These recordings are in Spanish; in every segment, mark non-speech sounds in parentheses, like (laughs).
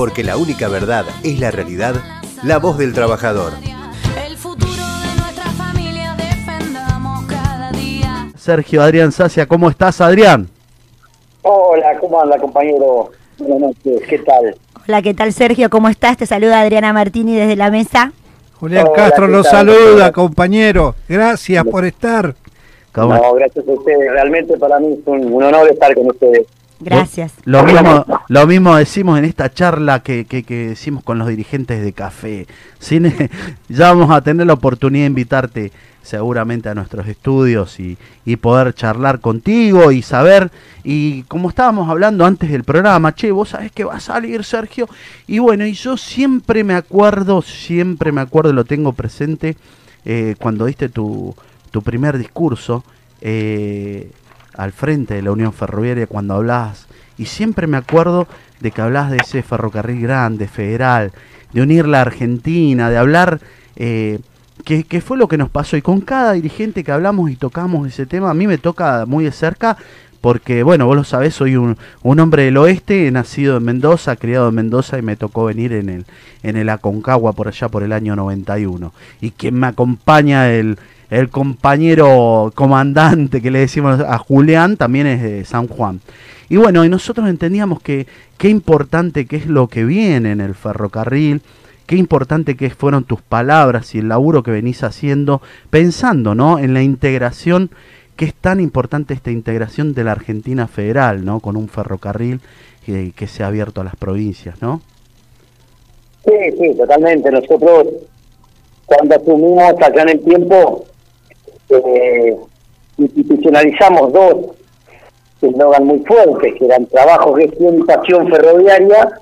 porque la única verdad es la realidad, la voz del trabajador. El futuro de nuestra familia defendamos cada día. Sergio Adrián Sacia, ¿cómo estás, Adrián? Hola, ¿cómo anda, compañero? Buenas noches, ¿qué tal? Hola, ¿qué tal Sergio? ¿Cómo estás? Te saluda Adriana Martini desde la mesa. Julián Hola, Castro ¿qué los tal? saluda, compañero. Gracias por estar. ¿Cómo- No, gracias a ustedes. Realmente para mí es un, un honor estar con ustedes. Gracias. Lo mismo, lo mismo decimos en esta charla que, que, decimos con los dirigentes de café. Sin- (laughs) ya vamos a tener la oportunidad de invitarte seguramente a nuestros estudios y, y poder charlar contigo y saber, y como estábamos hablando antes del programa, che, vos sabés que va a salir Sergio, y bueno, y yo siempre me acuerdo, siempre me acuerdo, lo tengo presente, eh, cuando diste tu, tu primer discurso, eh, al frente de la Unión Ferroviaria cuando hablabas, y siempre me acuerdo de que hablabas de ese ferrocarril grande, federal, de unir la Argentina, de hablar, eh, que, fue lo que nos pasó, y con cada dirigente que hablamos y tocamos ese tema, a mí me toca muy de cerca, porque bueno, vos lo sabés, soy un, un hombre del oeste, nacido en Mendoza, criado en Mendoza y me tocó venir en el, en el Aconcagua por allá por el año 91. Y quien me acompaña, el, el compañero comandante que le decimos a Julián, también es de San Juan. Y bueno, y nosotros entendíamos que qué importante que es lo que viene en el ferrocarril, qué importante que fueron tus palabras y el laburo que venís haciendo, pensando ¿no? en la integración, que es tan importante esta integración de la Argentina federal, ¿no? con un ferrocarril que, que se ha abierto a las provincias, ¿no? Sí, sí, totalmente. Nosotros, cuando asumimos acá en el tiempo, eh, institucionalizamos dos eslogan muy fuertes, que eran trabajo, gestión y pasión ferroviaria,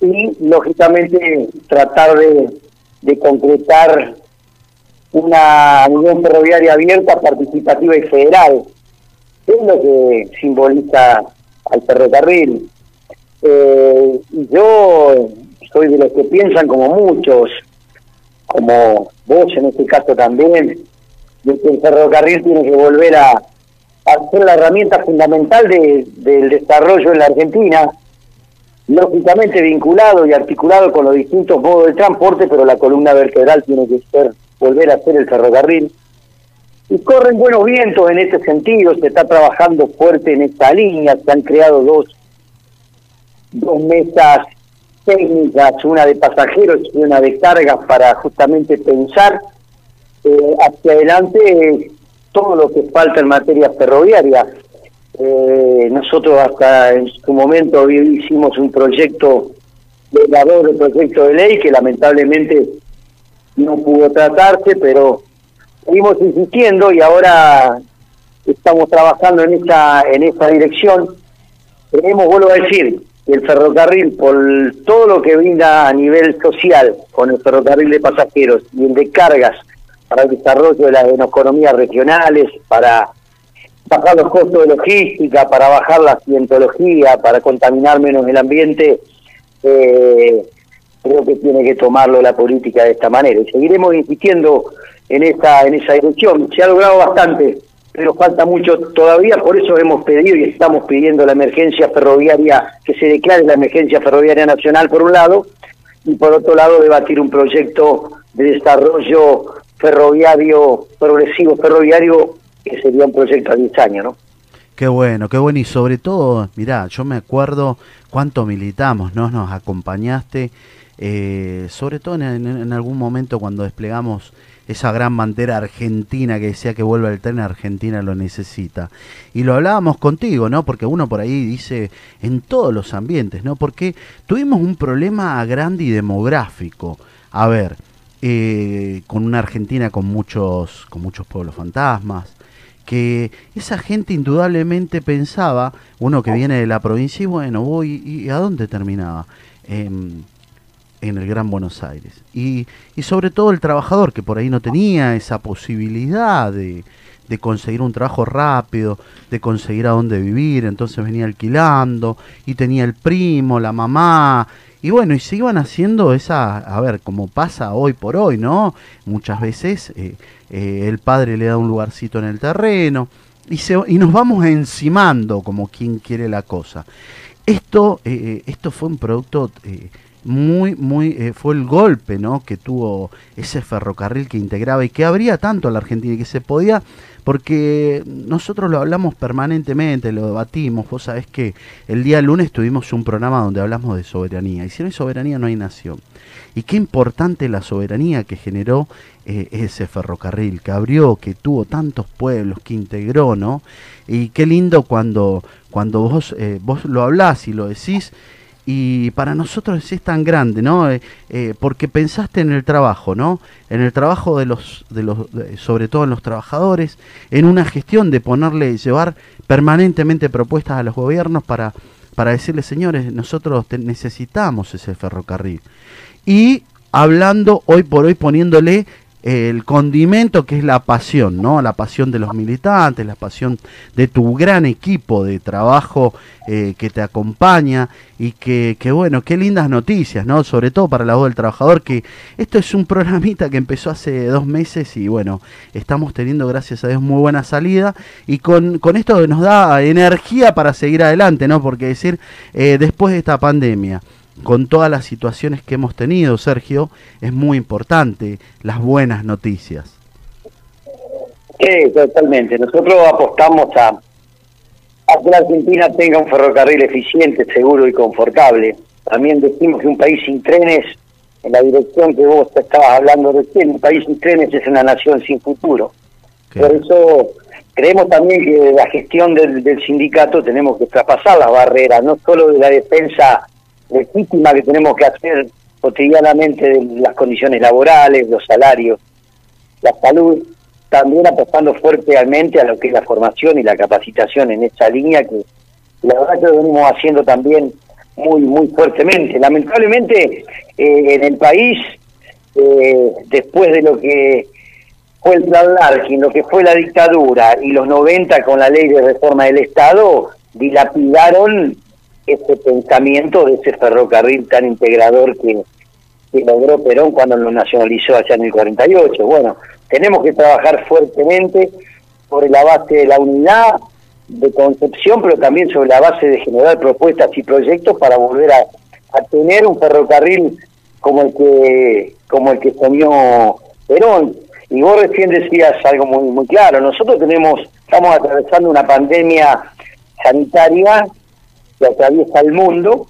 y lógicamente tratar de, concretar una unión ferroviaria abierta, participativa y federal. Es lo que simboliza al ferrocarril. Eh, yo soy de los que piensan como muchos, como vos en este caso también, el ferrocarril tiene que volver a, a ser la herramienta fundamental de- del desarrollo en la Argentina, lógicamente vinculado y articulado con los distintos modos de transporte, pero la columna vertebral tiene que ser volver a ser el ferrocarril. Y corren buenos vientos en este sentido, se está trabajando fuerte en esta línea, se han creado dos, dos mesas técnicas, una de pasajeros y una de cargas para justamente pensar eh, hacia adelante todo lo que falta en materia ferroviaria. Eh, nosotros hasta en su momento hicimos un proyecto de proyecto de ley que lamentablemente no pudo tratarse, pero seguimos insistiendo y ahora estamos trabajando en esta en esta dirección. Creemos, vuelvo a decir, que el ferrocarril, por todo lo que brinda a nivel social con el ferrocarril de pasajeros y el de cargas para el desarrollo de las economías regionales, para bajar los costos de logística, para bajar la accidentología, para contaminar menos el ambiente, eh, creo que tiene que tomarlo la política de esta manera. Y seguiremos insistiendo en esta en esa dirección. Se ha logrado bastante, pero falta mucho todavía, por eso hemos pedido y estamos pidiendo la emergencia ferroviaria, que se declare la emergencia ferroviaria nacional por un lado, y por otro lado debatir un proyecto de desarrollo ferroviario, progresivo ferroviario, que sería un proyecto a 10 años, ¿no? Qué bueno, qué bueno. Y sobre todo, mirá, yo me acuerdo cuánto militamos, ¿no? Nos acompañaste, eh, sobre todo en, algún momento cuando desplegamos esa gran bandera argentina que decía que vuelva el tren, Argentina lo necesita. Y lo hablábamos contigo, ¿no? Porque uno por ahí dice en todos los ambientes, ¿no? Porque tuvimos un problema grande y demográfico. A ver, eh, con una Argentina con muchos, con muchos pueblos fantasmas, que esa gente indudablemente pensaba, uno que viene de la provincia, y bueno, voy, ¿y a dónde terminaba? Em, en el Gran Buenos Aires. Y, y sobre todo el trabajador que por ahí no tenía esa posibilidad de, de conseguir un trabajo rápido, de conseguir a dónde vivir, entonces venía alquilando y tenía el primo, la mamá, y bueno, y se iban haciendo esa, a ver, como pasa hoy por hoy, ¿no? Muchas veces eh, eh, el padre le da un lugarcito en el terreno y, se, y nos vamos encimando como quien quiere la cosa. esto, eh, esto fue un producto muy, muy, fue el golpe, ¿no? Que tuvo ese ferrocarril que integraba y que abría tanto a la Argentina y que se podía, porque nosotros lo hablamos permanentemente, lo debatimos. Vos sabés que el día lunes tuvimos un programa donde hablamos de soberanía y si no hay soberanía no hay nación. Y qué importante la soberanía que generó eh, ese ferrocarril, que abrió, que tuvo tantos pueblos, que integró, ¿no? Y qué lindo cuando, cuando vos, eh, vos lo hablás y lo decís y para nosotros es tan grande, ¿no? Eh, eh, porque pensaste en el trabajo, ¿no? En el trabajo de los, de los, sobre todo en los trabajadores, en una gestión de ponerle, llevar permanentemente propuestas a los gobiernos para, para decirles, señores, nosotros necesitamos ese ferrocarril. Y hablando hoy por hoy, poniéndole el condimento que es la pasión, ¿no? La pasión de los militantes, la pasión de tu gran equipo de trabajo eh, que te acompaña y que, que, bueno, qué lindas noticias, ¿no? Sobre todo para la voz del trabajador, que esto es un programita que empezó hace dos meses y bueno, estamos teniendo, gracias a Dios, muy buena salida y con, con esto nos da energía para seguir adelante, ¿no? Porque decir, eh, después de esta pandemia, con todas las situaciones que hemos tenido, Sergio, es muy importante las buenas noticias. Sí, totalmente. Nosotros apostamos a, a que la Argentina tenga un ferrocarril eficiente, seguro y confortable. También decimos que un país sin trenes, en la dirección que vos estabas hablando recién, un país sin trenes es una nación sin futuro. Por eso creemos también que la gestión del, del sindicato tenemos que traspasar las barreras, no solo de la defensa legítima que tenemos que hacer cotidianamente de las condiciones laborales, los salarios, la salud, también apostando fuertemente a lo que es la formación y la capacitación en esta línea que la verdad que lo venimos haciendo también muy muy fuertemente. Lamentablemente eh, en el país, eh, después de lo que fue el plan Larkin, lo que fue la dictadura y los 90 con la ley de reforma del Estado, dilapidaron ese pensamiento de ese ferrocarril tan integrador que, logró Perón cuando lo nacionalizó allá en el 48. Bueno, tenemos que trabajar fuertemente sobre la base de la unidad de concepción, pero también sobre la base de generar propuestas y proyectos para volver a, a tener un ferrocarril como el que como el que soñó Perón. Y vos recién decías algo muy muy claro. Nosotros tenemos estamos atravesando una pandemia sanitaria que atraviesa el mundo,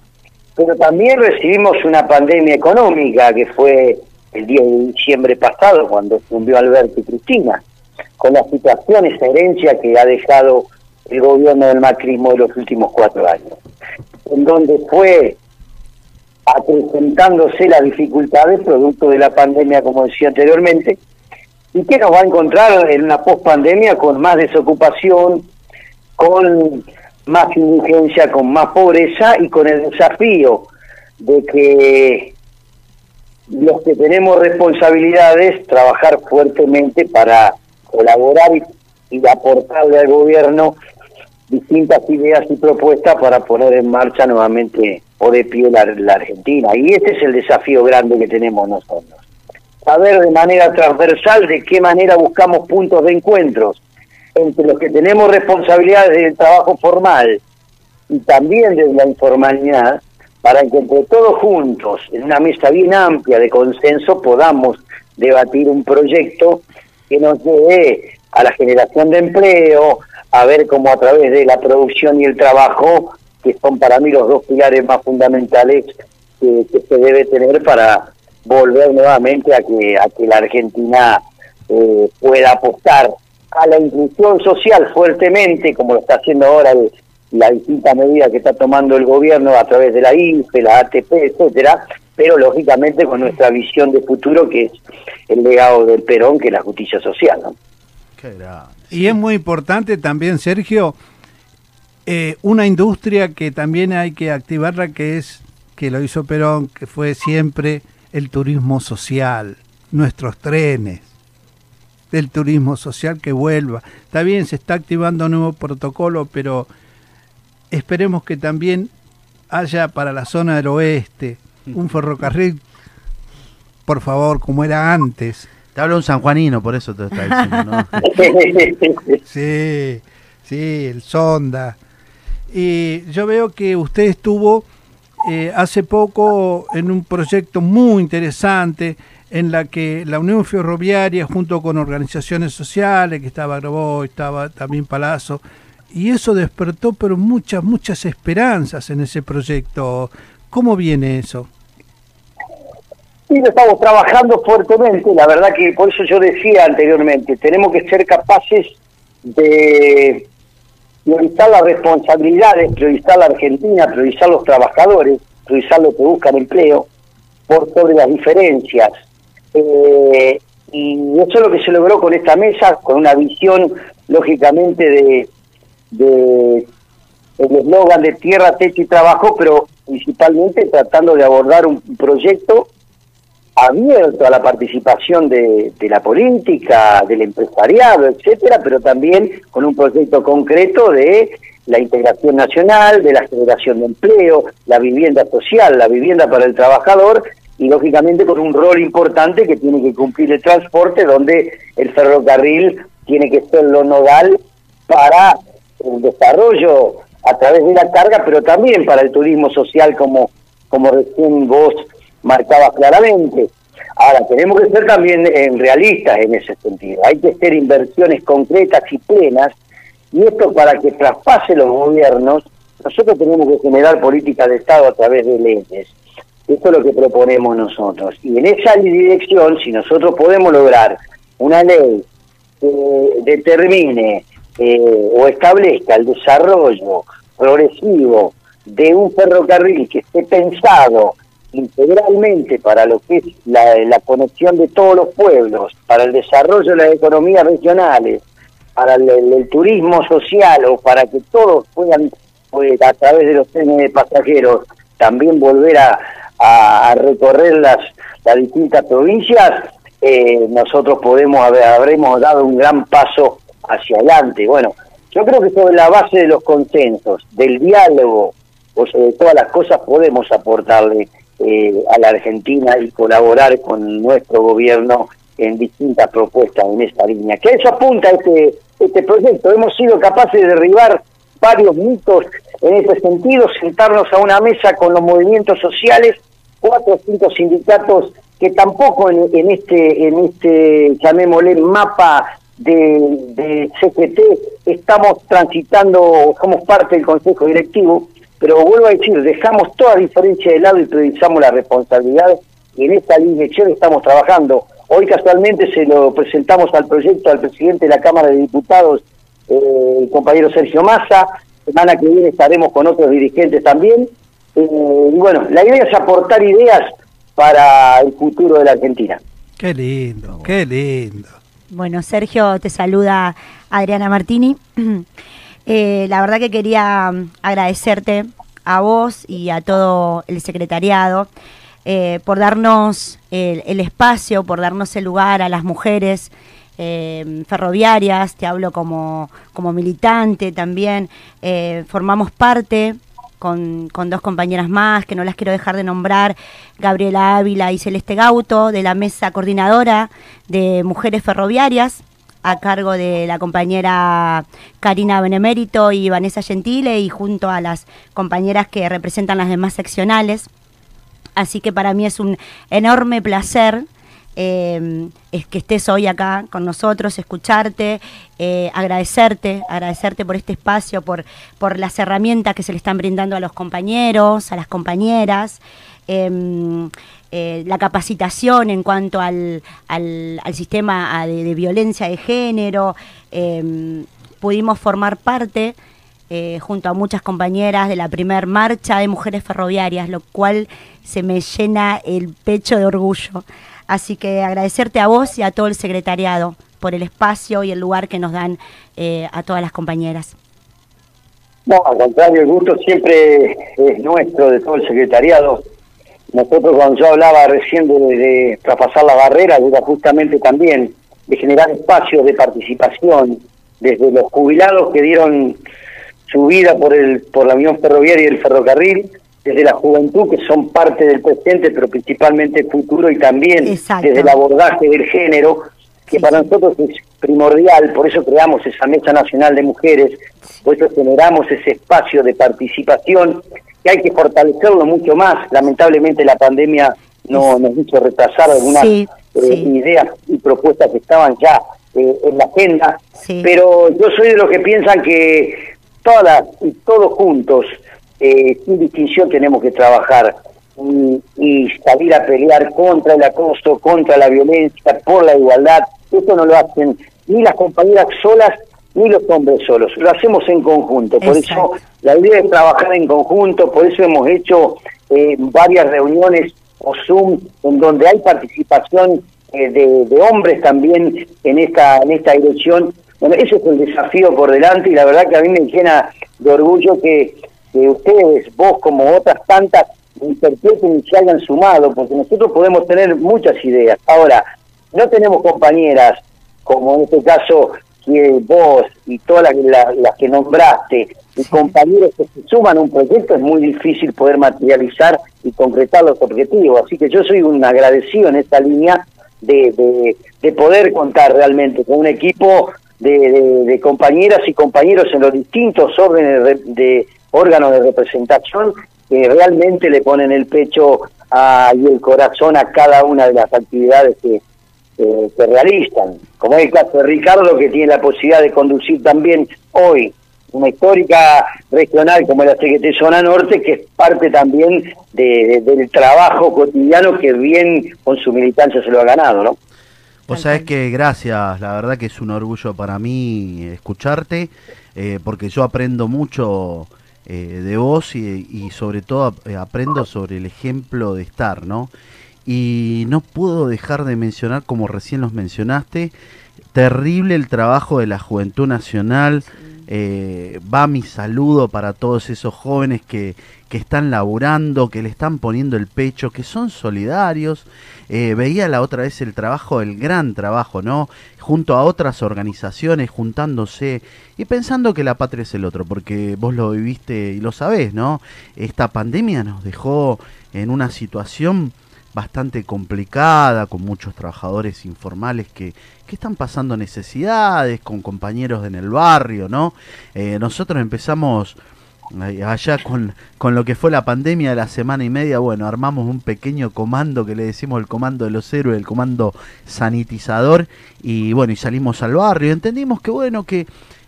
pero también recibimos una pandemia económica que fue el 10 de diciembre pasado cuando fundió Alberto y Cristina, con la situación, esa herencia que ha dejado el gobierno del macrismo de los últimos cuatro años, en donde fue acrecentándose las dificultades producto de la pandemia, como decía anteriormente, y que nos va a encontrar en una pospandemia con más desocupación, con más indigencia, con más pobreza y con el desafío de que los que tenemos responsabilidades trabajar fuertemente para colaborar y, aportarle al gobierno distintas ideas y propuestas para poner en marcha nuevamente o de pie la, la Argentina. Y este es el desafío grande que tenemos nosotros. Saber de manera transversal de qué manera buscamos puntos de encuentros entre los que tenemos responsabilidades del trabajo formal y también de la informalidad, para que entre todos juntos, en una mesa bien amplia de consenso, podamos debatir un proyecto que nos lleve a la generación de empleo, a ver cómo a través de la producción y el trabajo, que son para mí los dos pilares más fundamentales que, que se debe tener para volver nuevamente a que, a que la Argentina eh, pueda apostar a la inclusión social fuertemente, como lo está haciendo ahora la distinta medida que está tomando el gobierno a través de la IFE, la ATP, etcétera, pero lógicamente con nuestra visión de futuro que es el legado del Perón, que es la justicia social. ¿no? Y es muy importante también, Sergio, eh, una industria que también hay que activarla, que es, que lo hizo Perón, que fue siempre el turismo social, nuestros trenes, del turismo social que vuelva. Está bien, se está activando un nuevo protocolo, pero esperemos que también haya para la zona del oeste un ferrocarril, por favor, como era antes. Te hablo un sanjuanino, por eso te está diciendo, ¿no? (laughs) Sí, sí, el sonda. Y yo veo que usted estuvo eh, hace poco en un proyecto muy interesante en la que la Unión Ferroviaria, junto con organizaciones sociales, que estaba Grabó, estaba también Palazzo, y eso despertó pero muchas, muchas esperanzas en ese proyecto. ¿Cómo viene eso? Sí, lo estamos trabajando fuertemente, la verdad que por eso yo decía anteriormente, tenemos que ser capaces de priorizar las responsabilidades, priorizar la Argentina, priorizar los trabajadores, priorizar los que buscan empleo, por sobre las diferencias. Eh, y eso es lo que se logró con esta mesa, con una visión, lógicamente, de, de el eslogan de tierra, techo y trabajo, pero principalmente tratando de abordar un proyecto abierto a la participación de, de, la política, del empresariado, etcétera, pero también con un proyecto concreto de la integración nacional, de la generación de empleo, la vivienda social, la vivienda para el trabajador y lógicamente con un rol importante que tiene que cumplir el transporte, donde el ferrocarril tiene que ser lo nodal para el desarrollo a través de la carga, pero también para el turismo social, como, como recién vos marcabas claramente. Ahora, tenemos que ser también eh, realistas en ese sentido. Hay que hacer inversiones concretas y plenas, y esto para que traspase los gobiernos, nosotros tenemos que generar políticas de Estado a través de leyes. Esto es lo que proponemos nosotros. Y en esa dirección, si nosotros podemos lograr una ley que determine eh, o establezca el desarrollo progresivo de un ferrocarril que esté pensado integralmente para lo que es la, conexión de todos los pueblos, para el desarrollo de las economías regionales, para el turismo social o para que todos puedan, pues, a través de los trenes de pasajeros, también volver a, a, a recorrer las, las distintas provincias, eh, nosotros podemos haber, habremos dado un gran paso hacia adelante. Bueno, yo creo que sobre la base de los consensos, del diálogo, o sobre todas las cosas, podemos aportarle eh, a la Argentina y colaborar con nuestro gobierno en distintas propuestas en esta línea. Que eso apunta este, este proyecto. Hemos sido capaces de derribar varios mitos en este sentido, sentarnos a una mesa con los movimientos sociales, cuatro o cinco sindicatos que tampoco en, este, en este, llamémosle, mapa de, de CGT estamos transitando, somos parte del Consejo Directivo, pero vuelvo a decir, dejamos toda diferencia de lado y priorizamos la responsabilidad y en esta dirección estamos trabajando. Hoy casualmente se lo presentamos al proyecto al presidente de la Cámara de Diputados, eh, el compañero Sergio Massa, semana que viene estaremos con otros dirigentes también. Eh, y bueno, la idea es aportar ideas para el futuro de la Argentina. Qué lindo, qué lindo. Bueno, Sergio, te saluda Adriana Martini. (clears throat) Eh, la verdad que quería mm, agradecerte a vos y a todo el secretariado eh, por darnos el, el, espacio, por darnos el lugar a las mujeres eh, ferroviarias, te hablo como, como militante también, eh, formamos parte con, con, dos compañeras más, que no las quiero dejar de nombrar, Gabriela Ávila y Celeste Gauto, de la mesa coordinadora de mujeres ferroviarias, a cargo de la compañera Karina Benemérito y Vanessa Gentile y junto a las compañeras que representan las demás seccionales. Así que para mí es un enorme placer eh, es que estés hoy acá con nosotros, escucharte, eh, agradecerte, agradecerte por este espacio, por, las herramientas que se le están brindando a los compañeros, a las compañeras. Eh, eh, la capacitación en cuanto al, sistema de, violencia de género. Eh, pudimos formar parte eh, junto a muchas compañeras de la primer marcha de mujeres ferroviarias, lo cual se me llena el pecho de orgullo. Así que agradecerte a vos y a todo el secretariado por el espacio y el lugar que nos dan eh, a todas las compañeras. No, al contrario, el gusto siempre es nuestro, de todo el secretariado nosotros cuando yo hablaba recién de, de traspasar la barrera, era justamente también de generar espacios de participación, desde los jubilados que dieron su vida por el por la Unión Ferroviaria y el ferrocarril, desde la juventud que son parte del presente, pero principalmente futuro, y también Exacto. desde el abordaje del género, que Sí, para sí. nosotros es primordial, por eso creamos esa Mesa Nacional de Mujeres, por eso generamos ese espacio de participación, que hay que fortalecerlo mucho más. Lamentablemente la pandemia no, nos hizo retrasar algunas Sí, eh, ideas y propuestas que estaban ya eh, en la agenda, pero yo soy de los que piensan que todas y todos juntos, eh, sin distinción, tenemos que trabajar y, y salir a pelear contra el acoso, contra la violencia, por la igualdad. Esto no lo hacen ni las compañeras solas ni los hombres solos, lo hacemos en conjunto. Por Exacto. eso la idea es trabajar en conjunto, por eso hemos hecho eh, varias reuniones o Zoom en donde hay participación eh, de, de hombres también en esta en esta dirección. Bueno, ese es el desafío por delante y la verdad que a mí me llena de orgullo que, que ustedes, vos como otras tantas, interpreten y se hayan sumado, porque nosotros podemos tener muchas ideas. Ahora, no tenemos compañeras como en este caso que vos y todas las, las- las que nombraste y compañeros que se suman a un proyecto es muy difícil poder materializar y concretar los objetivos. Así que yo soy un agradecido en esta línea de, de, de poder contar realmente con un equipo de, de- compañeras y compañeros en los distintos órdenes de, de órganos de representación que realmente le ponen el pecho a- y el corazón a cada una de las actividades que, realizan, como es el caso de Ricardo, que tiene la posibilidad de conducir también hoy una histórica regional como la CGT Zona Norte, que es parte también de- del trabajo cotidiano que bien con su militancia se lo ha ganado, ¿no? Vos sabés que gracias, la verdad que es un orgullo para mí escucharte, eh, porque yo aprendo mucho eh, de vos y, y sobre todo eh, aprendo sobre el ejemplo de estar, ¿no? Y no puedo dejar de mencionar, como recién los mencionaste, terrible el trabajo de la Juventud Nacional. Eh, va mi saludo para todos esos jóvenes que, que están laburando, que le están poniendo el pecho, que son solidarios. Eh, veía la otra vez el trabajo, el gran trabajo, ¿no? Junto a otras organizaciones, juntándose y pensando que la patria es el otro, porque vos lo viviste y lo sabés, ¿no? Esta pandemia nos dejó en una situación bastante complicada, con muchos trabajadores informales que, que están pasando necesidades, con compañeros en el barrio, ¿no? Eh, nosotros empezamos allá con, con lo que fue la pandemia de la semana y media, bueno, armamos un pequeño comando que le decimos el comando de los héroes, el comando sanitizador, y bueno, y salimos al barrio, entendimos que bueno, que,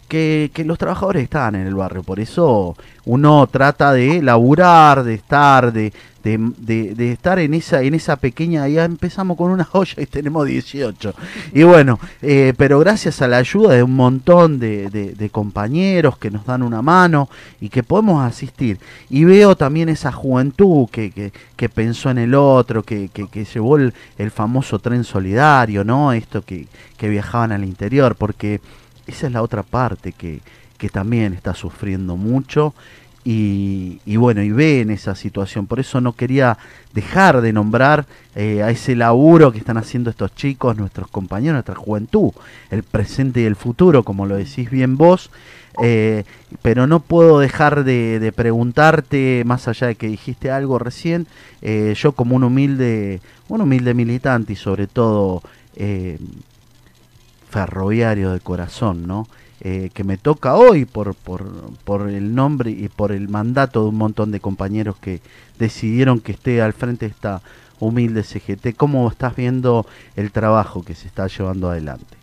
que, los trabajadores estaban en el barrio, por eso uno trata de laburar, de estar, de, de, estar en esa, en esa pequeña, ya empezamos con una (laughs) olla y tenemos 18. Y bueno, eh, pero gracias a la ayuda de un montón de compañeros que nos dan una mano y que podemos asistir. Y veo también esa juventud que, que, que pensó en el otro, que, que, que llevó el, el famoso tren solidario, ¿no? Esto que, que viajaban al interior, porque esa es la otra parte que, que también está sufriendo mucho y, bueno, y ve en esa situación. Por eso no quería dejar de nombrar eh, a ese laburo que están haciendo estos chicos, nuestros compañeros, nuestra juventud, el presente y el futuro, como lo decís bien vos. Eh, pero no puedo dejar de, preguntarte, más allá de que dijiste algo recién, eh, yo como un humilde, un humilde militante y sobre todo ferroviario de corazón, ¿no? Eh, que me toca hoy por, por, por el nombre y por el mandato de un montón de compañeros que decidieron que esté al frente de esta humilde CGT. ¿Cómo estás viendo el trabajo que se está llevando adelante?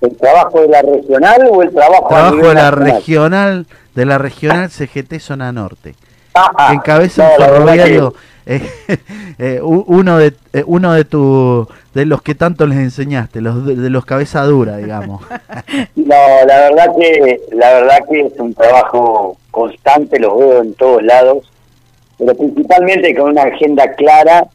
¿El trabajo de la regional o el trabajo, a Trabajo nivel de la nacional? regional, de la regional CGT Zona Norte. Ah, encabeza no, un ferroviario, (laughs) eh, eh, uno de eh, uno de tu de los que tanto les enseñaste, los de, los cabeza dura, digamos. (laughs) No, la verdad que la verdad que es un trabajo constante, lo veo en todos lados, pero principalmente con una agenda clara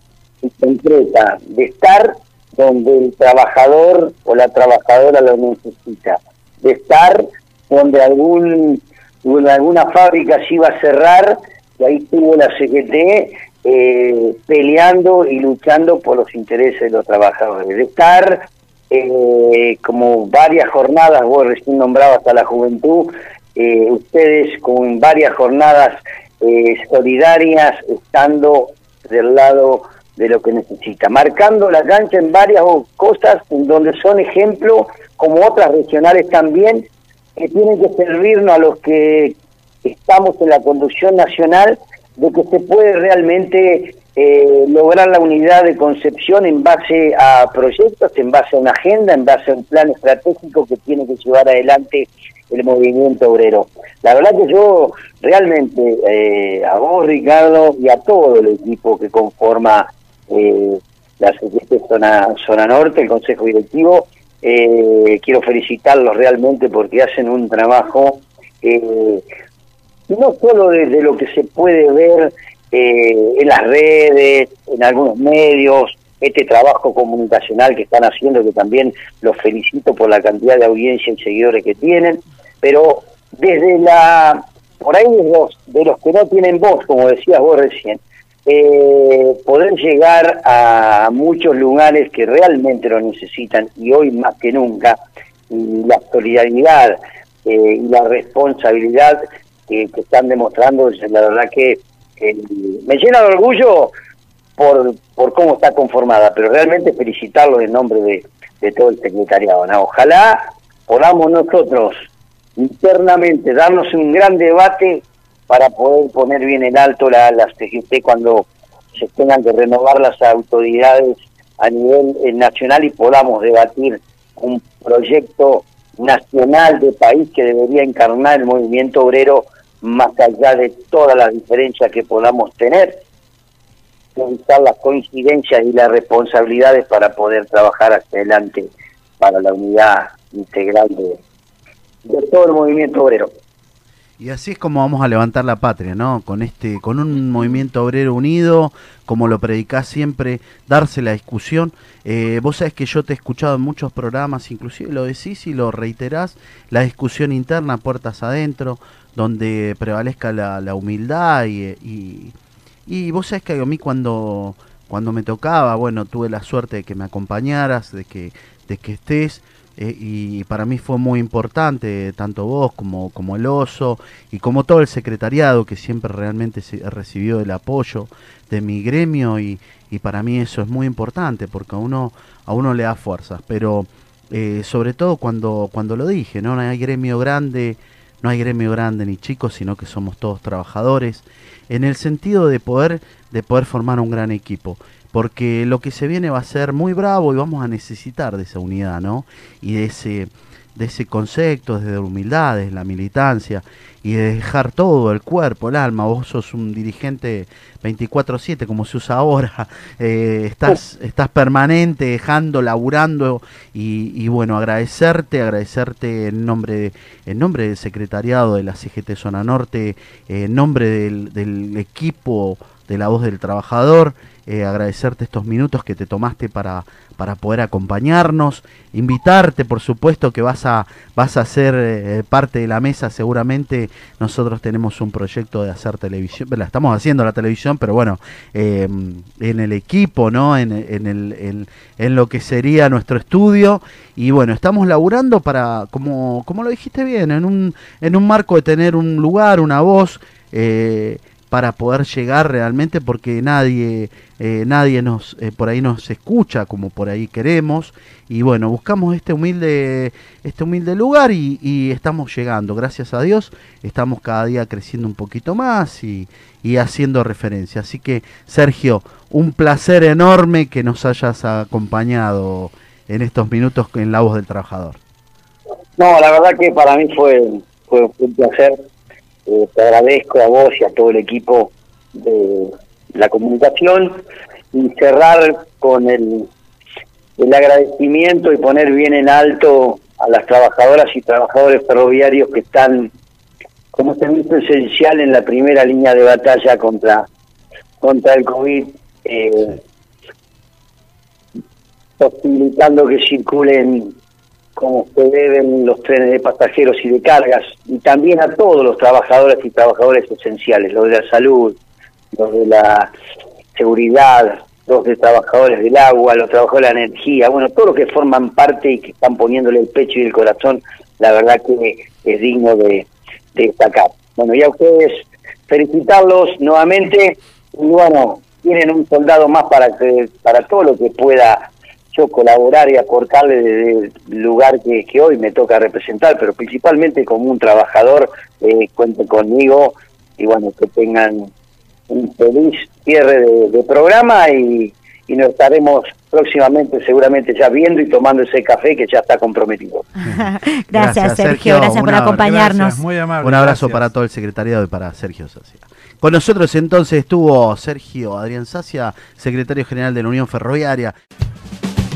y concreta de estar donde el trabajador o la trabajadora lo necesita, de estar donde algún donde alguna fábrica se iba a cerrar y ahí estuvo la CGT eh, peleando y luchando por los intereses de los trabajadores, estar eh, como varias jornadas, vos recién nombrabas a la juventud, eh, ustedes con varias jornadas solidarias estando del lado de lo que necesita, marcando la cancha en varias cosas en donde son ejemplo, como otras regionales también, que tienen que servirnos a los que estamos en la conducción nacional de que se puede realmente eh, lograr la unidad de concepción en base a proyectos, en base a una agenda, en base a un plan estratégico que tiene que llevar adelante el movimiento obrero. La verdad que yo realmente eh, a vos, Ricardo, y a todo el equipo que conforma eh, la zona, zona Norte, el Consejo Directivo, eh, quiero felicitarlos realmente porque hacen un trabajo no solo desde lo que se puede ver eh, en las redes, en algunos medios, este trabajo comunicacional que están haciendo, que también los felicito por la cantidad de audiencia y seguidores que tienen, pero desde la, por ahí de los, de los que no tienen voz, como decías vos recién, eh, poder llegar a muchos lugares que realmente lo necesitan y hoy más que nunca, la solidaridad eh, y la responsabilidad que, están demostrando, la verdad que me llena de orgullo por, por cómo está conformada, pero realmente felicitarlos en nombre de, de todo el secretariado. ¿no? Ojalá podamos nosotros internamente darnos un gran debate para poder poner bien en alto la, las TGT cuando se tengan que renovar las autoridades a nivel eh, nacional y podamos debatir un proyecto nacional de país que debería encarnar el movimiento obrero más allá de todas las diferencias que podamos tener, revisar las coincidencias y las responsabilidades para poder trabajar hacia adelante para la unidad integral de, de todo el movimiento obrero. Y así es como vamos a levantar la patria, ¿no? Con este, con un movimiento obrero unido, como lo predicás siempre, darse la discusión. Eh, vos sabés que yo te he escuchado en muchos programas, inclusive lo decís y lo reiterás, la discusión interna, puertas adentro, donde prevalezca la, la humildad y, y, y vos sabés que a mí cuando, cuando me tocaba, bueno, tuve la suerte de que me acompañaras, de que, de que estés. Eh, y para mí fue muy importante, tanto vos como, como el oso y como todo el secretariado que siempre realmente se recibió el apoyo de mi gremio y, y para mí eso es muy importante porque a uno, a uno le da fuerzas, pero eh, sobre todo cuando, cuando lo dije, ¿no? hay gremio grande, no hay gremio grande ni chico, sino que somos todos trabajadores, en el sentido de poder, de poder formar un gran equipo porque lo que se viene va a ser muy bravo y vamos a necesitar de esa unidad, ¿no? Y de ese, de ese concepto, desde la humildad, desde la militancia y de dejar todo, el cuerpo, el alma. Vos sos un dirigente 24/7, como se usa ahora, (laughs) eh, estás, estás permanente, dejando, laburando y, y, bueno, agradecerte, agradecerte en nombre, en nombre del secretariado de la CGT Zona Norte, en nombre del, del equipo de la voz del trabajador, eh, agradecerte estos minutos que te tomaste para, para poder acompañarnos, invitarte por supuesto que vas a, vas a ser eh, parte de la mesa seguramente, nosotros tenemos un proyecto de hacer televisión, la estamos haciendo la televisión, pero bueno, eh, en el equipo, ¿no? En, en, el, en, lo que sería nuestro estudio y bueno, estamos laburando para, como, como lo dijiste bien, en un, en un marco de tener un lugar, una voz, para poder llegar realmente porque nadie eh, nadie nos eh, por ahí nos escucha como por ahí queremos. Y bueno buscamos este humilde este humilde lugar y, y, estamos llegando. Gracias a Dios estamos cada día creciendo un poquito más y, y haciendo referencia. Así que Sergio un placer enorme que nos hayas acompañado en estos minutos en la voz del trabajador. No la verdad que para mí fue fue un placer eh, te agradezco a vos y a todo el equipo de la comunicación y cerrar con el, el agradecimiento y poner bien en alto a las trabajadoras y trabajadores ferroviarios que están como servicio esencial en la primera línea de batalla contra contra el COVID, eh, posibilitando que circulen como se deben los trenes de pasajeros y de cargas, y también a todos los trabajadores y trabajadores esenciales, los de la salud, los de la seguridad, los de trabajadores del agua, los trabajadores de la energía, bueno, todos los que forman parte y que están poniéndole el pecho y el corazón, la verdad que es digno de, de destacar. Bueno, y a ustedes felicitarlos nuevamente, y bueno, tienen un soldado más para que para todo lo que pueda yo colaborar y aportarle desde el lugar que, que hoy me toca representar, pero principalmente como un trabajador, eh, cuenten conmigo y bueno, que tengan un feliz cierre de, de programa y, y nos estaremos próximamente seguramente ya viendo y tomando ese café que ya está comprometido. (laughs) gracias, Gracias, Sergio, gracias por acompañarnos. Gracias, muy amable. Un abrazo gracias. para todo el secretariado y para Sergio Sacia. Con nosotros entonces estuvo Sergio Adrián Sacia, secretario general de la Unión Ferroviaria.